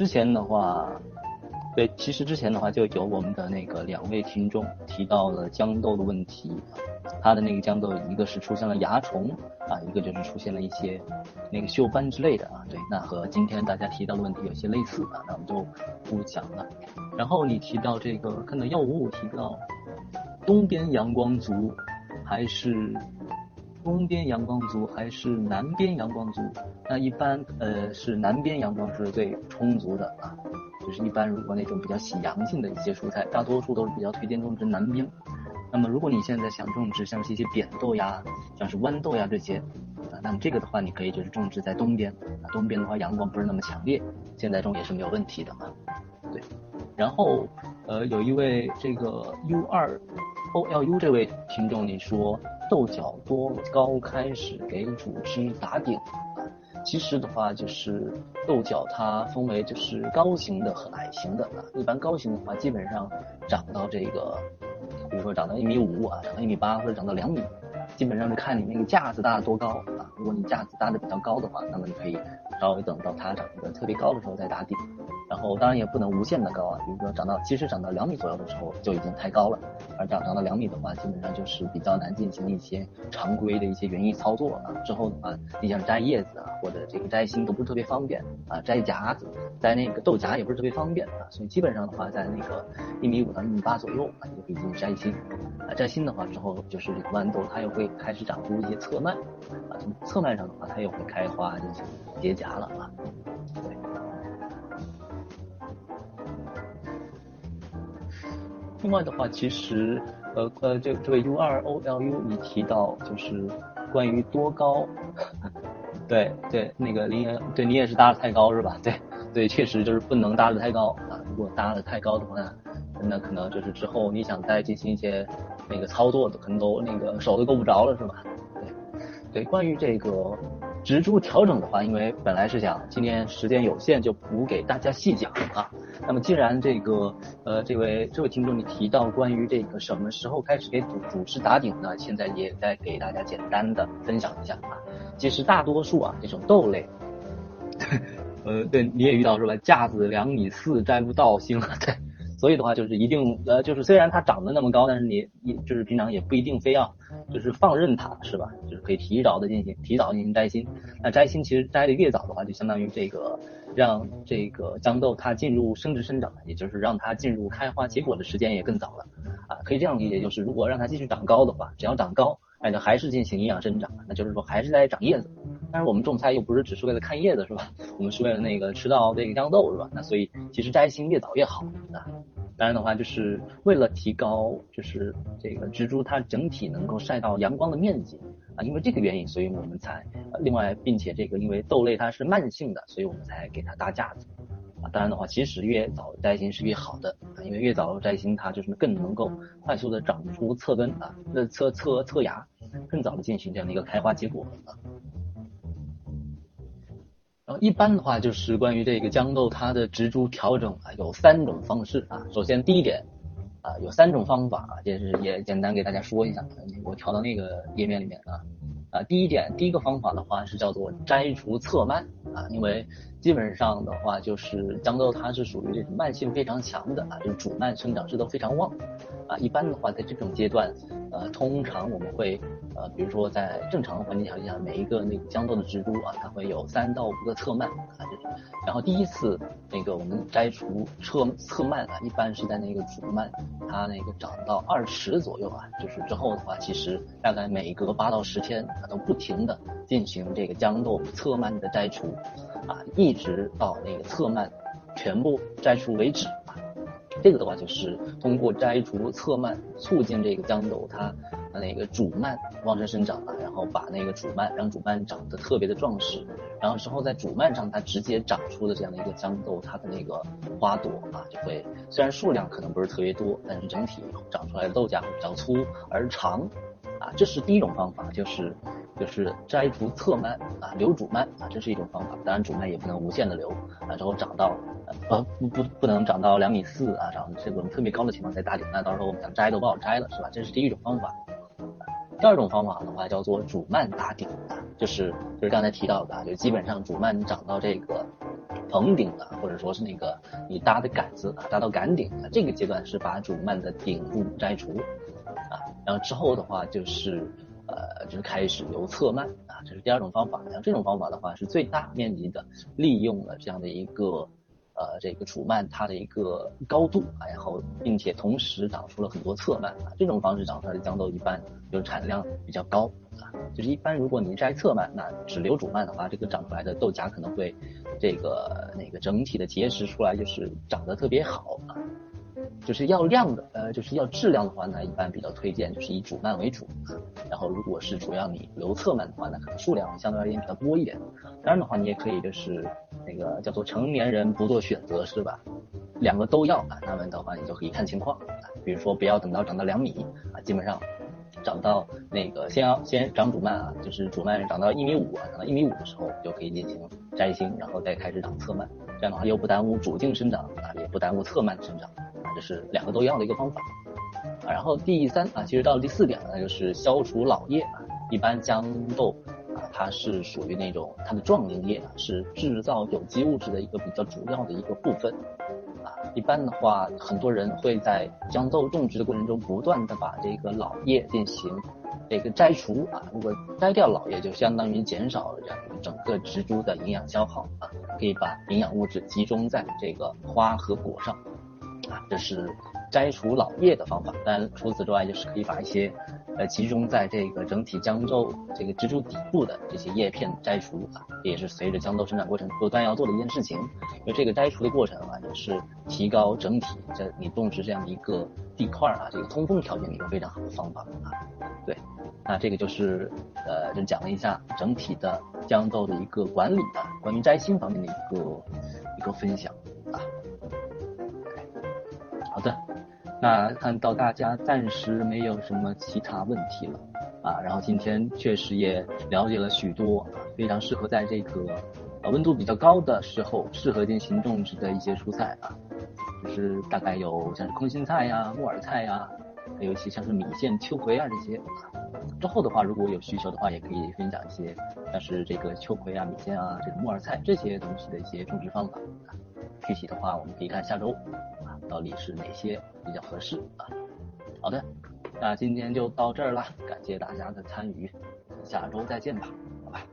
之前的话，对，其实之前的话就有我们的那个两位听众提到了豇豆的问题，他的那个豇豆一个是出现了蚜虫啊，一个就是出现了一些那个锈斑之类的啊，对，那和今天大家提到的问题有些类似啊，那我们就不讲了。然后你提到这个，看到幺五五提到东边阳光足还是？东边阳光足还是南边阳光足？那一般呃是南边阳光是最充足的啊，就是一般如果那种比较喜阳性的一些蔬菜，大多数都是比较推荐种植南边。那么如果你现在想种植像是一些扁豆呀，像是豌豆呀这些，啊，那么这个的话你可以就是种植在东边，啊东边的话阳光不是那么强烈，现在种也是没有问题的啊。对，然后呃有一位这个 U 二 O L U 这位听众你说。豆角多高开始给主枝打顶啊？其实的话就是豆角它分为就是高型的和矮型的啊。一般高型的话基本上长到这个，比如说长到一米五啊，长到一米八或者长到两米，基本上是看你那个架子搭的多高啊。如果你架子搭的比较高的话，那么你可以稍微等到它长得特别高的时候再打顶。然后当然也不能无限的高啊，比如说长到其实长到两米左右的时候就已经太高了，而长长到两米的话，基本上就是比较难进行一些常规的一些园艺操作啊。之后的话，你想摘叶子啊，或者这个摘心都不是特别方便啊，摘荚子、摘那个豆荚也不是特别方便啊。所以基本上的话，在那个一米五到一米八左右啊，就可以进行摘心啊。摘心的话之后，就是这个豌豆它又会开始长出一些侧蔓啊，从侧蔓上的话，它又会开花进行结荚了啊。另外的话，其实，呃呃，这这位 U R O L U 你提到就是关于多高，对对，那个林岩，对你也是搭的太高是吧？对对，确实就是不能搭的太高啊，如果搭的太高的话，那可能就是之后你想再进行一些那个操作的，可能都那个手都够不着了是吧？对对，关于这个。植株调整的话，因为本来是想今天时间有限，就不给大家细讲啊。那么既然这个呃这位这位听众你提到关于这个什么时候开始给主主枝打顶呢？现在也再给大家简单的分享一下啊。其实大多数啊这种豆类，对呃对你也遇到是吧？架子两米四摘不到星，对。所以的话就是一定呃就是虽然它长得那么高，但是你你就是平常也不一定非要就是放任它是吧？就是可以提早的进行提早进行摘心。那摘心其实摘的越早的话，就相当于这个让这个豇豆它进入生殖生长，也就是让它进入开花结果的时间也更早了啊。可以这样理解，就是如果让它继续长高的话，只要长高，那就还是进行营养生长，那就是说还是在长叶子。但是我们种菜又不是只是为了看叶子是吧？我们是为了那个吃到这个豇豆是吧？那所以其实摘心越早越好啊。当然的话，就是为了提高就是这个植株它整体能够晒到阳光的面积啊，因为这个原因，所以我们才另外并且这个因为豆类它是慢性的，所以我们才给它搭架子啊。当然的话，其实越早摘心是越好的啊，因为越早摘心它就是更能够快速的长出侧根啊，那侧侧侧芽，更早的进行这样的一个开花结果啊。一般的话就是关于这个豇豆它的植株调整啊，有三种方式啊。首先第一点啊，有三种方法啊，就是也简单给大家说一下。我调到那个页面里面啊啊，第一点第一个方法的话是叫做摘除侧蔓啊，因为基本上的话就是豇豆它是属于这种蔓性非常强的啊，就是主蔓生长势都非常旺啊。一般的话在这种阶段呃，通常我们会。呃，比如说在正常的环境条件下，每一个那个豇豆的植株啊，它会有三到五个侧蔓啊，然后第一次那个我们摘除侧侧蔓啊，一般是在那个主蔓它那个长到二十左右啊，就是之后的话，其实大概每隔八到十天它，都不停的进行这个豇豆侧蔓的摘除啊，一直到那个侧蔓全部摘除为止。这个的话就是通过摘除侧蔓，促进这个豇豆它。那个主蔓旺盛生长啊，然后把那个主蔓让主蔓长得特别的壮实，然后之后在主蔓上它直接长出的这样的一个豇豆，它的那个花朵啊就会虽然数量可能不是特别多，但是整体长出来的豆荚比较粗而长啊，这是第一种方法，就是就是摘除侧蔓啊留主蔓啊，这是一种方法，当然主蔓也不能无限的留啊，之后长到呃不不不能长到两米四啊，长这种特别高的情况再打顶，那到时候我们想摘都不好摘了是吧？这是第一种方法。第二种方法的话叫做主蔓打顶啊，就是就是刚才提到的，就基本上主蔓长到这个棚顶啊，或者说是那个你搭的杆子啊，搭到杆顶啊，这个阶段是把主蔓的顶部摘除啊，然后之后的话就是呃就是开始留侧蔓啊，这是第二种方法。像这种方法的话是最大面积的利用了这样的一个。呃，这个主蔓它的一个高度，然后并且同时长出了很多侧蔓啊，这种方式长出来的豇豆一般就是产量比较高啊。就是一般如果你摘侧蔓，那只留主蔓的话，这个长出来的豆荚可能会这个那个整体的结实出来就是长得特别好啊。就是要量的，呃，就是要质量的话呢，一般比较推荐就是以主蔓为主。然后如果是主要你留侧蔓的话呢，可能数量相对而言比较多一点。当然的话，你也可以就是那个叫做成年人不做选择是吧？两个都要啊，那么的话你就可以看情况啊。比如说不要等到长到两米啊，基本上长到那个先要先长主蔓啊，就是主蔓长到一米五啊，长到一米五的时候就可以进行摘心，然后再开始长侧蔓。这样的话又不耽误主茎生长啊，也不耽误侧蔓的生长啊。这是两个都要的一个方法，然后第三啊，其实到了第四点呢，就是消除老叶啊。一般豇豆啊，它是属于那种它的壮龄叶啊，是制造有机物质的一个比较主要的一个部分啊。一般的话，很多人会在豇豆种植的过程中，不断的把这个老叶进行这个摘除啊。如果摘掉老叶，就相当于减少了这样整个植株的营养消耗啊，可以把营养物质集中在这个花和果上。啊，这是摘除老叶的方法。当然，除此之外，就是可以把一些呃集中在这个整体豇豆这个植株底部的这些叶片摘除啊，也是随着豇豆生长过程不断要做的一件事情。因为这个摘除的过程啊，也是提高整体这你种植这样的一个地块啊，这个通风条件的一个非常好的方法啊。对，那这个就是呃，就讲了一下整体的豇豆的一个管理啊，关于摘心方面的一个一个分享那看到大家暂时没有什么其他问题了啊，然后今天确实也了解了许多非常适合在这个呃温度比较高的时候适合进行种植的一些蔬菜啊，就是大概有像是空心菜呀、木耳菜呀，还有一些像是米线、秋葵啊这些。之后的话，如果有需求的话，也可以分享一些像是这个秋葵啊、米线啊、这个木耳菜这些东西的一些种植方法。具体的话，我们可以看下周。到底是哪些比较合适啊？好的，那今天就到这儿了，感谢大家的参与，下周再见吧，好吧。